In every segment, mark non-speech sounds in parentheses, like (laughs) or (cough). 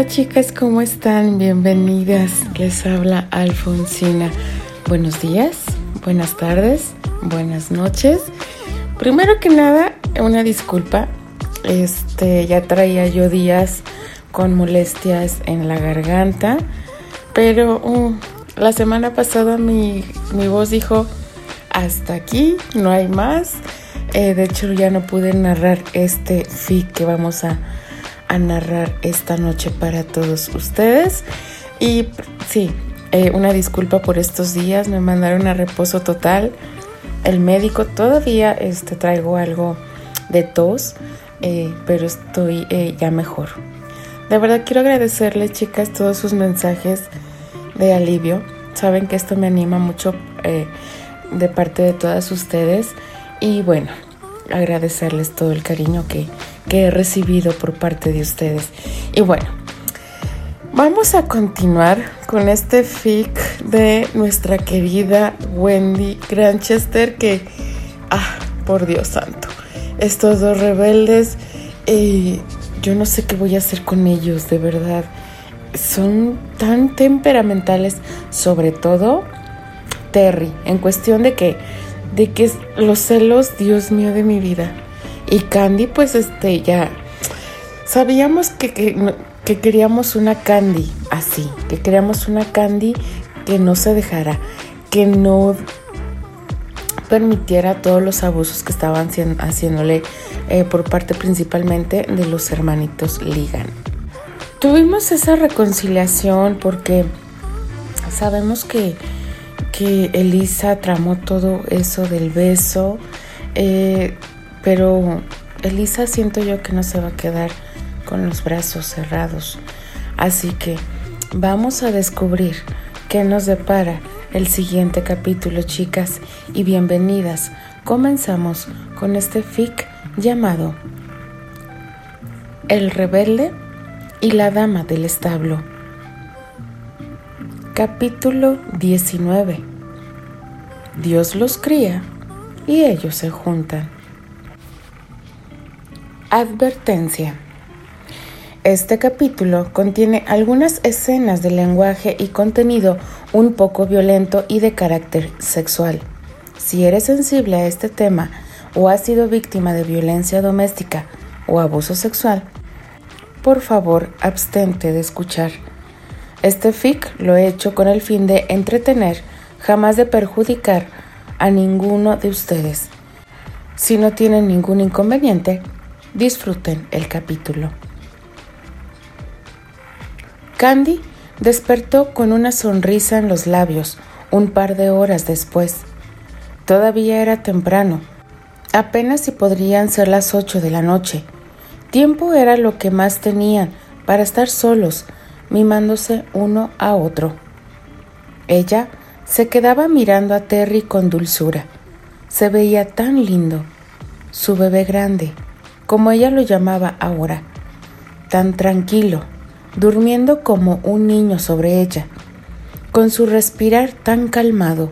Hola chicas, ¿cómo están? Bienvenidas. Les habla Alfonsina. Buenos días, buenas tardes, buenas noches. Primero que nada, una disculpa. Este, ya traía yo días con molestias en la garganta, pero uh, la semana pasada mi, mi voz dijo, hasta aquí, no hay más. Eh, de hecho, ya no pude narrar este fic que vamos a, a, narrar esta noche para todos ustedes. Y sí, eh, una disculpa por estos días, me mandaron a reposo total. El médico todavía este, traigo algo de tos, eh, pero estoy ya mejor. De verdad quiero agradecerles, chicas, todos sus mensajes de alivio. Saben que esto me anima mucho de parte de todas ustedes y bueno, agradecerles todo el cariño que, que he recibido por parte de ustedes. Y bueno, vamos a continuar con este fic de nuestra querida Wendy Granchester que, ah, por Dios santo, estos dos rebeldes, eh, yo no sé qué voy a hacer con ellos, de verdad. Son tan temperamentales, sobre todo Terry, en cuestión de que, de que los celos, Dios mío, de mi vida. Y Candy, pues este, ya sabíamos que, que, queríamos una Candy así, que queríamos una Candy que no se dejara, que no permitiera todos los abusos que estaban haciéndole eh, por parte principalmente de los hermanitos Ligan. Tuvimos esa reconciliación porque sabemos que Elisa tramó todo eso del beso, eh, pero Elisa siento yo que no se va a quedar con los brazos cerrados. Así que vamos a descubrir qué nos depara el siguiente capítulo, chicas, y bienvenidas. Comenzamos con este fic llamado El rebelde y la dama del establo. Capítulo 19 Dios los cría y ellos se juntan. Advertencia. Este capítulo contiene algunas escenas de lenguaje y contenido un poco violento y de carácter sexual. Si eres sensible a este tema o has sido víctima de violencia doméstica o abuso sexual, por favor abstente de escuchar este fic lo he hecho con el fin de entretener, jamás de perjudicar a ninguno de ustedes. Si no tienen ningún inconveniente, disfruten el capítulo. Candy despertó con una sonrisa en los labios un par de horas después. Todavía era temprano, apenas si podrían ser las ocho de la noche. Tiempo era lo que más tenían para estar solos mimándose uno a otro. Ella se quedaba mirando a Terry con dulzura. Se veía tan lindo, su bebé grande, como ella lo llamaba ahora, tan tranquilo, durmiendo como un niño sobre ella, con su respirar tan calmado.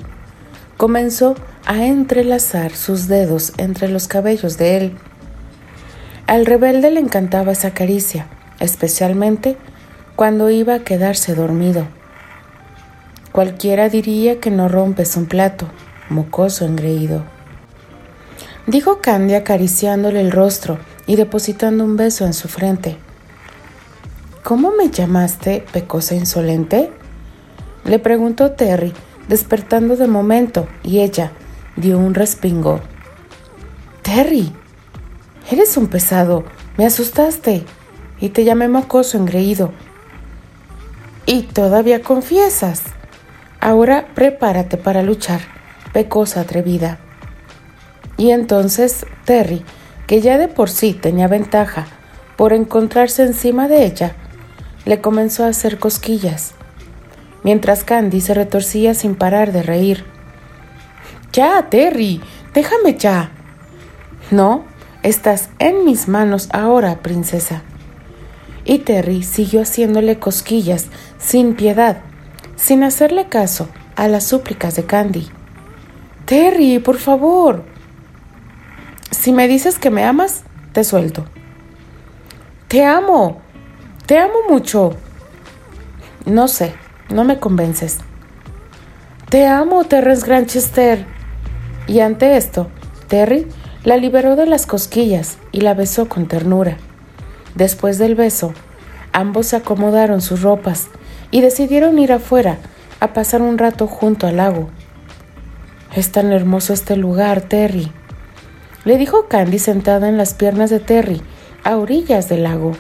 Comenzó a entrelazar sus dedos entre los cabellos de él. Al rebelde le encantaba esa caricia, especialmente cuando iba a quedarse dormido. Cualquiera diría que no rompes un plato, mocoso engreído. Dijo Candy acariciándole el rostro y depositando un beso en su frente. ¿Cómo me llamaste, pecosa insolente? Le preguntó Terry, despertando de momento, y ella dio un respingo. Terry, eres un pesado, me asustaste, y te llamé mocoso engreído, y todavía confiesas. Ahora prepárate para luchar, pecosa atrevida. Y entonces Terry, que ya de por sí tenía ventaja por encontrarse encima de ella, le comenzó a hacer cosquillas, mientras Candy se retorcía sin parar de reír. Ya, Terry, déjame ya. No, estás en mis manos ahora, princesa y Terry siguió haciéndole cosquillas sin piedad, sin hacerle caso a las súplicas de Candy. Terry, por favor. Si me dices que me amas, te suelto. Te amo. Te amo mucho. No sé, no me convences. Te amo, Terrence Granchester. Y ante esto, Terry la liberó de las cosquillas y la besó con ternura. Después del beso, ambos se acomodaron sus ropas y decidieron ir afuera a pasar un rato junto al lago. Es tan hermoso este lugar, Terry, le dijo Candy sentada en las piernas de Terry, a orillas del lago.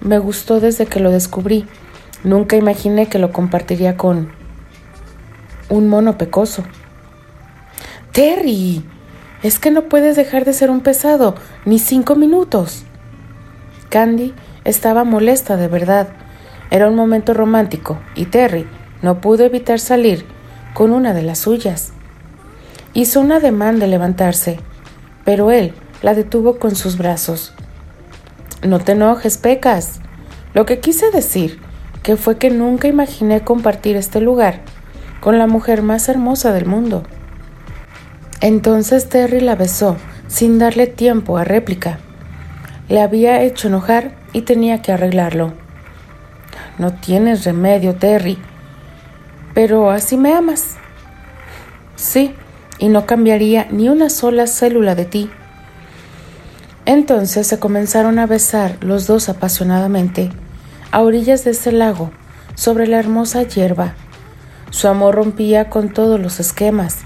Me gustó desde que lo descubrí. Nunca imaginé que lo compartiría con un mono pecoso. Terry, es que no puedes dejar de ser un pesado, ni cinco minutos. Candy estaba molesta de verdad. Era un momento romántico y Terry no pudo evitar salir con una de las suyas. Hizo un ademán de levantarse, pero él la detuvo con sus brazos. No te enojes, Pecas. Lo que quise decir que fue que nunca imaginé compartir este lugar con la mujer más hermosa del mundo. Entonces Terry la besó, sin darle tiempo a réplica. Le había hecho enojar y tenía que arreglarlo. No tienes remedio, Terry. Pero así me amas. Sí, y no cambiaría ni una sola célula de ti. Entonces se comenzaron a besar los dos apasionadamente, a orillas de ese lago, sobre la hermosa hierba. Su amor rompía con todos los esquemas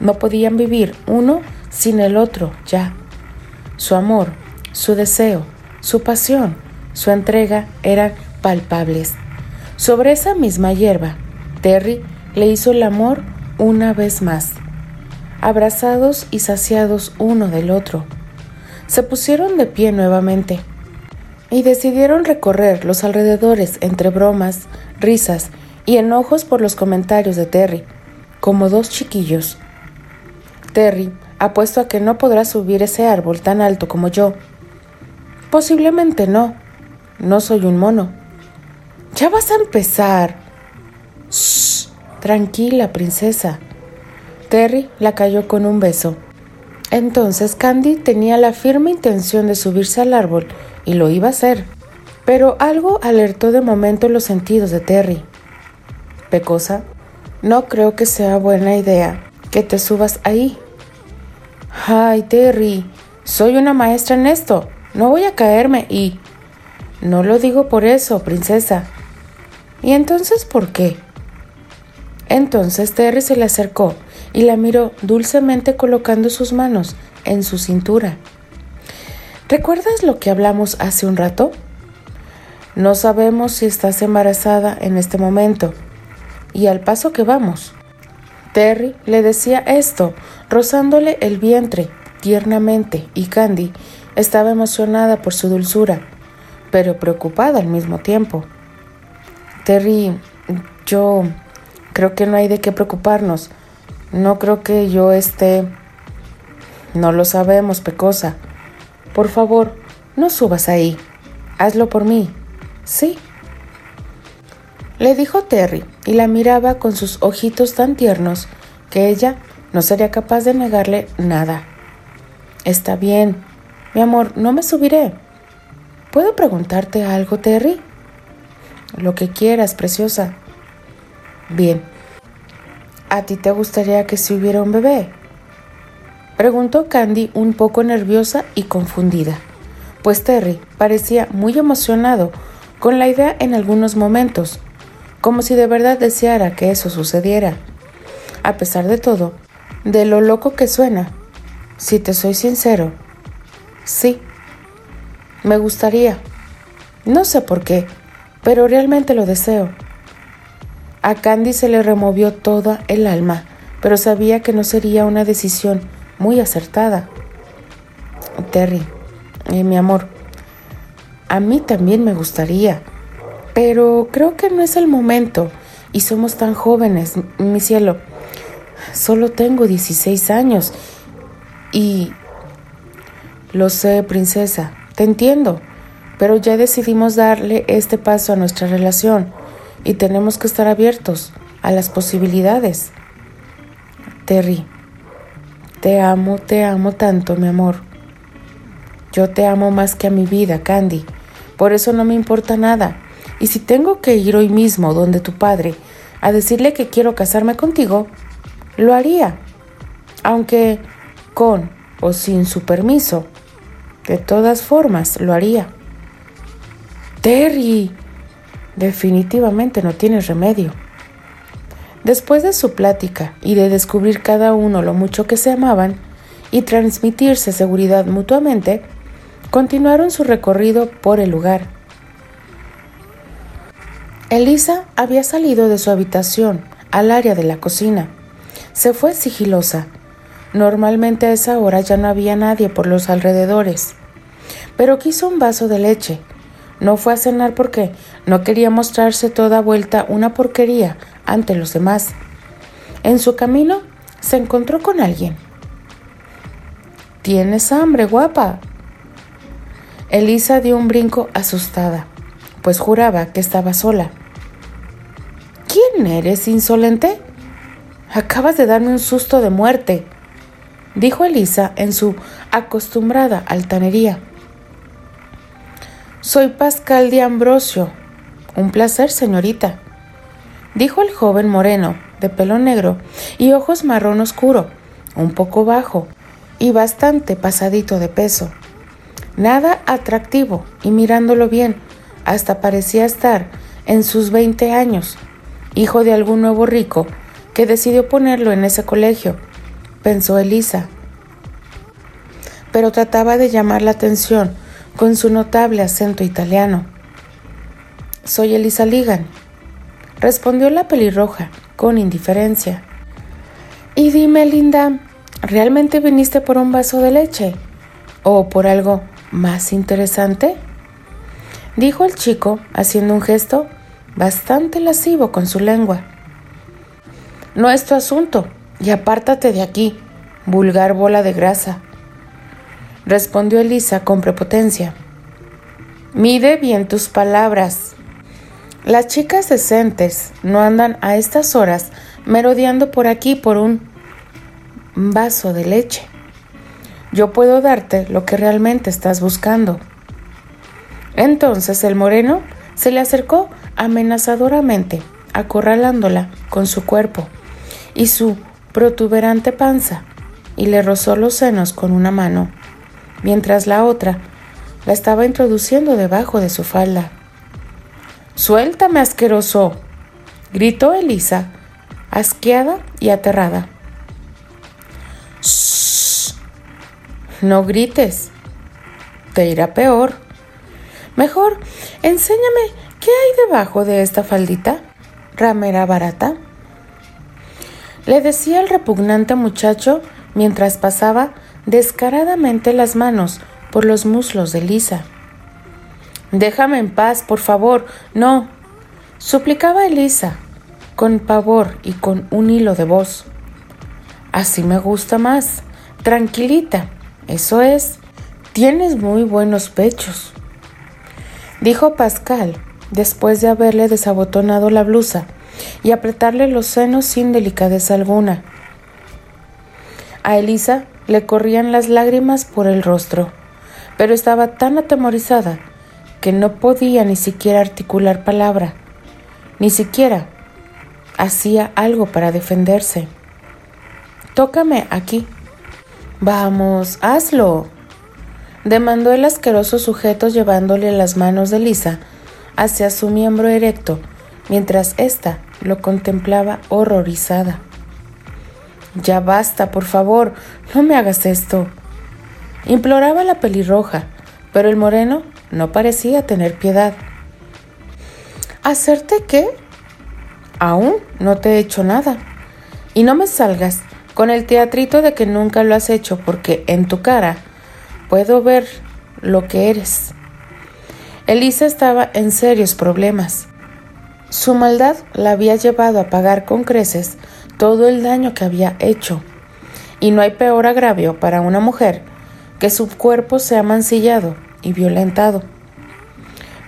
no podían vivir uno sin el otro ya. Su amor, su deseo, su pasión, su entrega eran Sobre esa misma hierba, Terry le hizo el amor una vez más. Abrazados y saciados uno del otro, se pusieron de pie nuevamente y decidieron recorrer los alrededores entre bromas, risas y enojos por los comentarios de Terry, como dos chiquillos. Terry, apuesto a que no podrás subir ese árbol tan alto como yo. Posiblemente no. No soy un mono. Ya vas a empezar. Shh. Tranquila, princesa. Terry la cayó con un beso. Entonces Candy tenía la firme intención de subirse al árbol y lo iba a hacer. Pero algo alertó de momento los sentidos de Terry. Pecosa, no creo que sea buena idea que te subas ahí. Ay, Terry, soy una maestra en esto. No voy a caerme y... No lo digo por eso, princesa. ¿Y entonces por qué? Entonces Terry se le acercó y la miró dulcemente colocando sus manos en su cintura. ¿Recuerdas lo que hablamos hace un rato? No sabemos si estás embarazada en este momento. Y al paso que vamos, Terry le decía esto, rozándole el vientre tiernamente, y Candy estaba emocionada por su dulzura, pero preocupada al mismo tiempo. Terry, yo creo que no hay de qué preocuparnos. No creo que yo esté... No lo sabemos, Pecosa. Por favor, no subas ahí. Hazlo por mí. Sí, le dijo Terry, y la miraba con sus ojitos tan tiernos que ella no sería capaz de negarle nada. Está bien, mi amor, no me subiré. ¿Puedo preguntarte algo, Terry? Lo que quieras, preciosa. Bien. ¿A ti te gustaría que si hubiera un bebé? Preguntó Candy un poco nerviosa y confundida, pues Terry parecía muy emocionado con la idea en algunos momentos, como si de verdad deseara que eso sucediera. A pesar de todo, de lo loco que suena, si te soy sincero, sí, me gustaría. No sé por qué, pero realmente lo deseo. A Candy se le removió toda el alma, pero sabía que no sería una decisión muy acertada. Terry, eh, mi amor, a mí también me gustaría pero creo que no es el momento y somos tan jóvenes, mi cielo. Solo tengo 16 años y... Lo sé, princesa, te entiendo, pero ya decidimos darle este paso a nuestra relación y tenemos que estar abiertos a las posibilidades. Terry, te amo, te amo tanto, mi amor. Yo te amo más que a mi vida, Candy Por eso no me importa nada. Y si tengo que ir hoy mismo donde tu padre a decirle que quiero casarme contigo, lo haría. Aunque con o sin su permiso. De todas formas, lo haría. Terry, definitivamente no tienes remedio. Después de su plática y de descubrir cada uno lo mucho que se amaban y transmitirse seguridad mutuamente, continuaron su recorrido por el lugar. Elisa había salido de su habitación al área de la cocina. Se fue sigilosa. Normalmente a esa hora ya no había nadie por los alrededores. Pero quiso un vaso de leche. No fue a cenar porque no quería mostrarse toda vuelta una porquería ante los demás. En su camino se encontró con alguien. ¿Tienes hambre, guapa? Elisa dio un brinco asustada, pues juraba que estaba sola. ¿Quién eres, insolente? Acabas de darme un susto de muerte, dijo Elisa en su acostumbrada altanería. Soy Pascal de Ambrosio. Un placer, señorita dijo el joven moreno, de pelo negro y ojos marrón oscuro, un poco bajo y bastante pasadito de peso. Nada atractivo y mirándolo bien, hasta parecía estar en sus veinte años, hijo de algún nuevo rico que decidió ponerlo en ese colegio, pensó Elisa. Pero trataba de llamar la atención con su notable acento italiano. Soy Elisa Ligan, respondió la pelirroja con indiferencia. Y dime, Linda, ¿realmente viniste por un vaso de leche? ¿O por algo más interesante? dijo el chico, haciendo un gesto bastante lascivo con su lengua. No es tu asunto, y apártate de aquí, vulgar bola de grasa, respondió Elisa con prepotencia. Mide bien tus palabras, las chicas decentes no andan a estas horas merodeando por aquí por un vaso de leche. Yo puedo darte lo que realmente estás buscando. Entonces el moreno se le acercó amenazadoramente, acorralándola con su cuerpo y su protuberante panza, y le rozó los senos con una mano, mientras la otra la estaba introduciendo debajo de su falda. Suéltame, asqueroso, gritó Elisa, asqueada y aterrada. Shh. No grites. Te irá peor. Mejor, enséñame qué hay debajo de esta faldita, ramera barata. Le decía el repugnante muchacho mientras pasaba descaradamente las manos por los muslos de Elisa. Déjame en paz, por favor. No. suplicaba Elisa, con pavor y con un hilo de voz. Así me gusta más. Tranquilita. Eso es. Tienes muy buenos pechos. Dijo Pascal, después de haberle desabotonado la blusa y apretarle los senos sin delicadeza alguna. A Elisa le corrían las lágrimas por el rostro, pero estaba tan atemorizada que no podía ni siquiera articular palabra, ni siquiera hacía algo para defenderse. Tócame aquí. Vamos, hazlo. demandó el asqueroso sujeto llevándole las manos de Lisa hacia su miembro erecto, mientras ésta lo contemplaba horrorizada. Ya basta, por favor, no me hagas esto. Imploraba la pelirroja, pero el moreno no parecía tener piedad. ¿Hacerte qué? Aún no te he hecho nada. Y no me salgas con el teatrito de que nunca lo has hecho porque en tu cara puedo ver lo que eres. Elisa estaba en serios problemas. Su maldad la había llevado a pagar con creces todo el daño que había hecho. Y no hay peor agravio para una mujer que su cuerpo sea mancillado y violentado.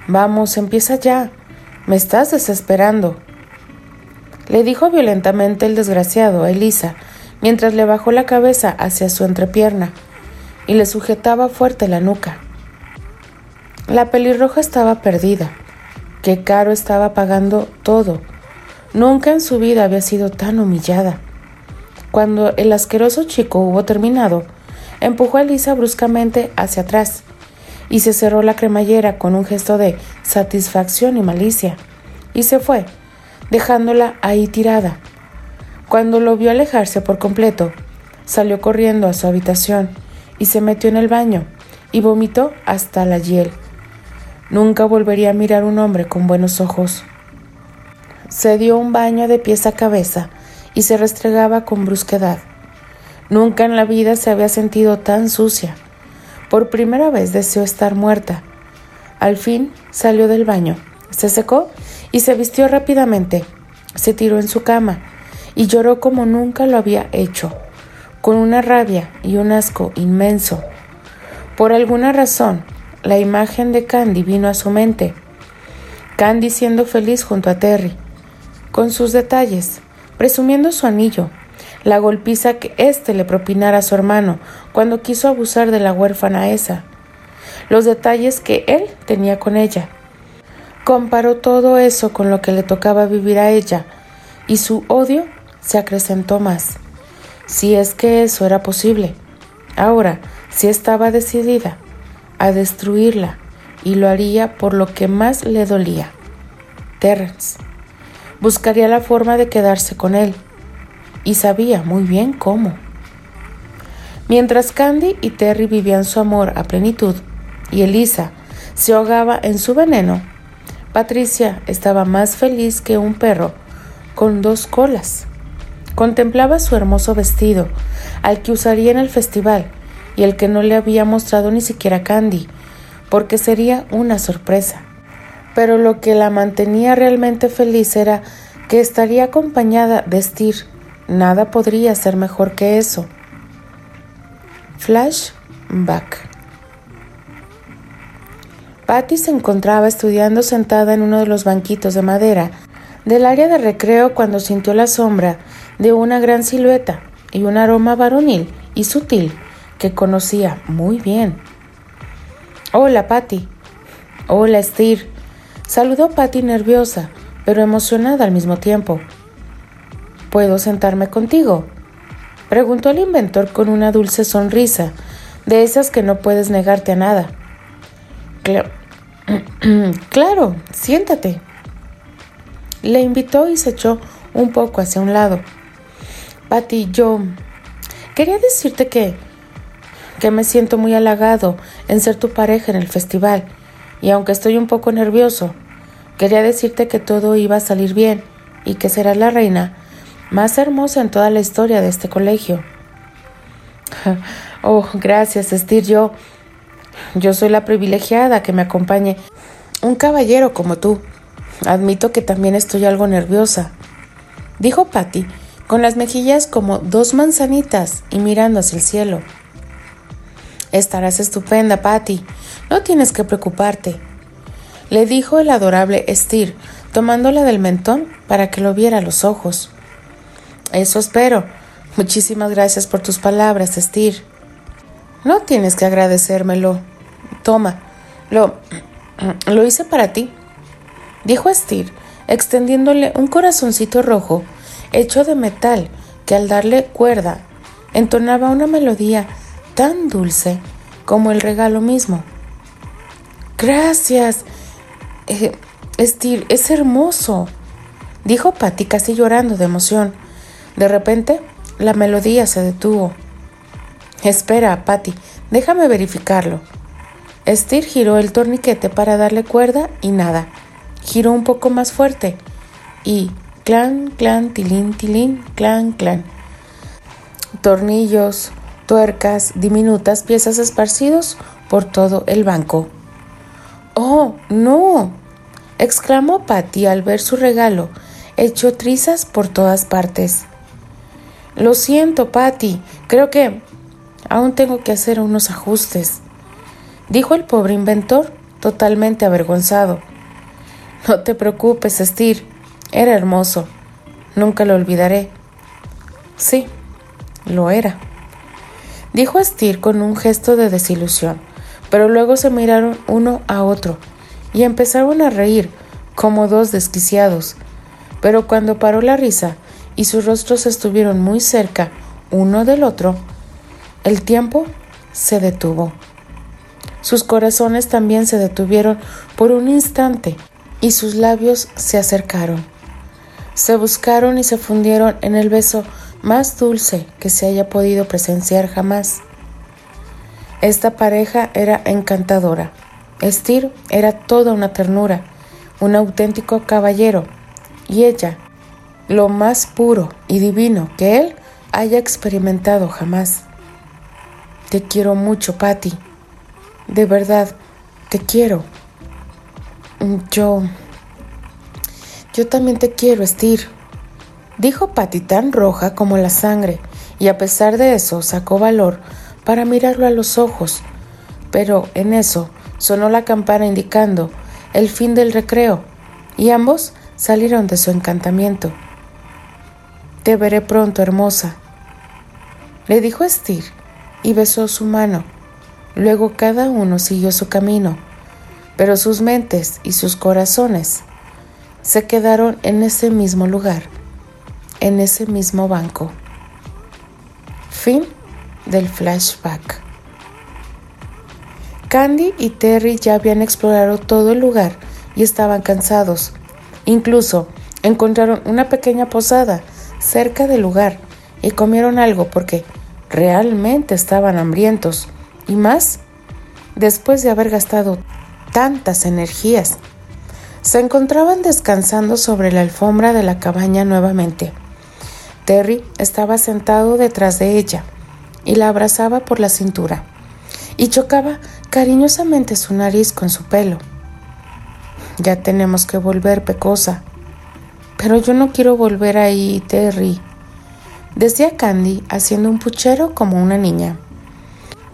Vamos, empieza ya. Me estás desesperando. Le dijo violentamente el desgraciado a Elisa, mientras le bajó la cabeza hacia su entrepierna y le sujetaba fuerte la nuca. La pelirroja estaba perdida, que Caro estaba pagando todo. Nunca en su vida había sido tan humillada. Cuando el asqueroso chico hubo terminado, empujó a Elisa bruscamente hacia atrás y se cerró la cremallera con un gesto de satisfacción y malicia, y se fue, dejándola ahí tirada. Cuando lo vio alejarse por completo, salió corriendo a su habitación y se metió en el baño y vomitó hasta la hiel. Nunca volvería a mirar un hombre con buenos ojos. Se dio un baño de pies a cabeza y se restregaba con brusquedad. Nunca en la vida se había sentido tan sucia. Por primera vez deseó estar muerta. Al fin salió del baño, se secó y se vistió rápidamente. Se tiró en su cama y lloró como nunca lo había hecho, con una rabia y un asco inmenso. Por alguna razón, la imagen de Candy vino a su mente. Candy siendo feliz junto a Terry, con sus detalles, presumiendo su anillo, la golpiza que éste le propinara a su hermano cuando quiso abusar de la huérfana esa, los detalles que él tenía con ella. Comparó todo eso con lo que le tocaba vivir a ella, y su odio se acrecentó más, si es que eso era posible. Ahora, si estaba decidida a destruirla, y lo haría por lo que más le dolía. Terrence buscaría la forma de quedarse con él, y sabía muy bien cómo. Mientras Candy y Terry vivían su amor a plenitud y Elisa se ahogaba en su veneno, Patricia estaba más feliz que un perro con dos colas. Contemplaba su hermoso vestido, al que usaría en el festival y el que no le había mostrado ni siquiera Candy, porque sería una sorpresa. Pero lo que la mantenía realmente feliz era que estaría acompañada de Steer Nada podría ser mejor que eso. Flashback. Patty se encontraba estudiando sentada en uno de los banquitos de madera del área de recreo cuando sintió la sombra de una gran silueta y un aroma varonil y sutil que conocía muy bien. Hola, Patty. Hola, Steer. Saludó Patty nerviosa, pero emocionada al mismo tiempo. ¿Puedo sentarme contigo? Preguntó el inventor con una dulce sonrisa, de esas que no puedes negarte a nada. (clears throat) Claro, siéntate. Le invitó y se echó un poco hacia un lado. Patty, yo quería decirte que que me siento muy halagado en ser tu pareja en el festival, y aunque estoy un poco nervioso, quería decirte que todo iba a salir bien y que serás la reina más hermosa en toda la historia de este colegio. (laughs) Oh, gracias, Estir. Yo, yo soy la privilegiada que me acompañe un caballero como tú. Admito que también estoy algo nerviosa, dijo Patty, con las mejillas como dos manzanitas y mirando hacia el cielo. Estarás estupenda, Patty. No tienes que preocuparte, le dijo el adorable Estir, tomándola del mentón para que lo viera a los ojos. Eso espero. Muchísimas gracias por tus palabras, Estir. No tienes que agradecérmelo. Toma, lo, (clears throat) lo hice para ti, dijo Estir, extendiéndole un corazoncito rojo hecho de metal que al darle cuerda entonaba una melodía tan dulce como el regalo mismo. Gracias. Eh, es hermoso, dijo Patty casi llorando de emoción. De repente, la melodía se detuvo. Espera, Patty, déjame verificarlo. Steer giró el torniquete para darle cuerda y nada. Giró un poco más fuerte y clan, clan, tilín, tilín, clan, clan. Tornillos, tuercas, diminutas piezas esparcidos por todo el banco. ¡Oh, no! exclamó Patty al ver su regalo, hecho trizas por todas partes. Lo siento, Patty. Creo que aún tengo que hacer unos ajustes, dijo el pobre inventor, totalmente avergonzado. No te preocupes, Steer. Era hermoso. Nunca lo olvidaré. Sí, lo era. Dijo Steer con un gesto de desilusión, pero luego se miraron uno a otro y empezaron a reír como dos desquiciados. Pero cuando paró la risa y sus rostros estuvieron muy cerca uno del otro, el tiempo se detuvo. Sus corazones también se detuvieron por un instante y sus labios se acercaron. Se buscaron y se fundieron en el beso más dulce que se haya podido presenciar jamás. Esta pareja era encantadora. Estir era toda una ternura, un auténtico caballero, y ella, lo más puro y divino que él haya experimentado jamás. Te quiero mucho, Patty. De verdad, te quiero. Yo... Yo también te quiero, Estir. Dijo Patty tan roja como la sangre, y a pesar de eso sacó valor para mirarlo a los ojos. Pero en eso sonó la campana indicando el fin del recreo, y ambos salieron de su encantamiento. Te veré pronto, hermosa, le dijo Estir y besó su mano. Luego cada uno siguió su camino, pero sus mentes y sus corazones se quedaron en ese mismo lugar, en ese mismo banco. Fin del flashback. Candy y Terry ya habían explorado todo el lugar y estaban cansados. Incluso encontraron una pequeña posada cerca del lugar y comieron algo porque realmente estaban hambrientos y más después de haber gastado tantas energías. Se encontraban descansando sobre la alfombra de la cabaña nuevamente. Terry estaba sentado detrás de ella y la abrazaba por la cintura y chocaba cariñosamente su nariz con su pelo. Ya tenemos que volver, Pecosa. Pero yo no quiero volver ahí, Terry, decía Candy haciendo un puchero como una niña.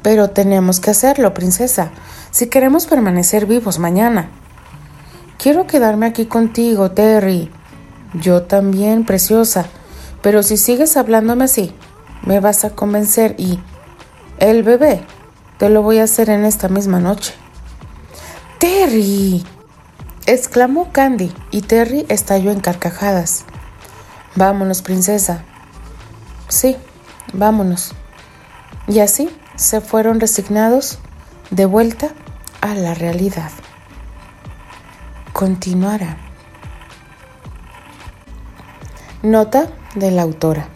Pero tenemos que hacerlo, princesa, si queremos permanecer vivos mañana. Quiero quedarme aquí contigo, Terry. Yo también, preciosa. Pero si sigues hablándome así, me vas a convencer y... El bebé, te lo voy a hacer en esta misma noche. Terry. exclamó Candy y Terry estalló en carcajadas. Vámonos, princesa. Sí, vámonos. Y así se fueron resignados de vuelta a la realidad. Continuará. Nota de la autora.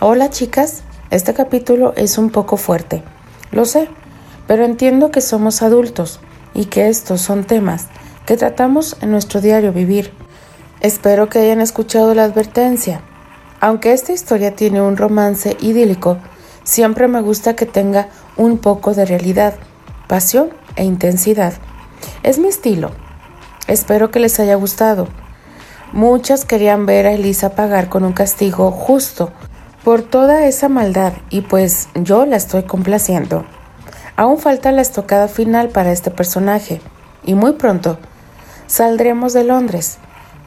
Hola chicas, este capítulo es un poco fuerte, lo sé, pero entiendo que somos adultos y que estos son temas que tratamos en nuestro diario vivir. Espero que hayan escuchado la advertencia aunque esta historia tiene un romance idílico, siempre me gusta que tenga un poco de realidad, pasión e intensidad. Es mi estilo. Espero que les haya gustado. Muchas querían ver a Elisa pagar con un castigo justo por toda esa maldad y pues yo la estoy complaciendo. Aún falta la estocada final para este personaje y muy pronto saldremos de Londres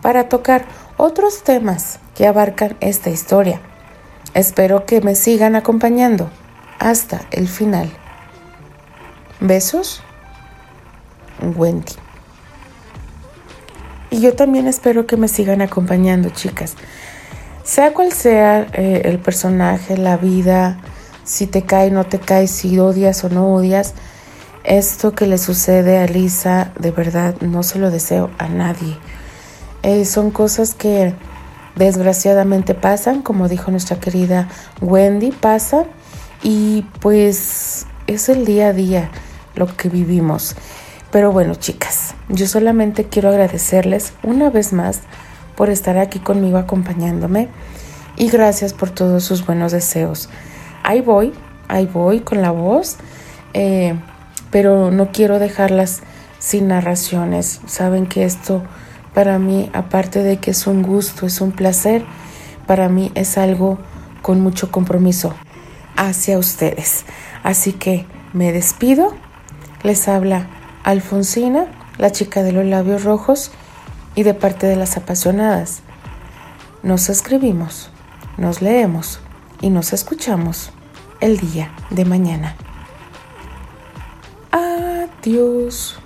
para tocar otros temas que abarcan esta historia. Espero que me sigan acompañando hasta el final. Besos, Wendy. Y yo también espero que me sigan acompañando, chicas. Sea cual sea eh, el personaje, la vida, si te cae, no te cae, si odias o no odias, esto que le sucede a Lisa, de verdad, no se lo deseo a nadie. Eh, son cosas que desgraciadamente pasan, como dijo nuestra querida Wendy, pasan y pues es el día a día lo que vivimos. Pero bueno, chicas, yo solamente quiero agradecerles una vez más por estar aquí conmigo acompañándome y gracias por todos sus buenos deseos. Ahí voy, ahí voy con la voz, eh, pero no quiero dejarlas sin narraciones. Saben que esto para mí, aparte de que es un gusto, es un placer, para mí es algo con mucho compromiso hacia ustedes. Así que me despido. Les habla Alfonsina, la chica de los labios rojos, y de parte de las apasionadas. Nos escribimos, nos leemos y nos escuchamos el día de mañana. Adiós.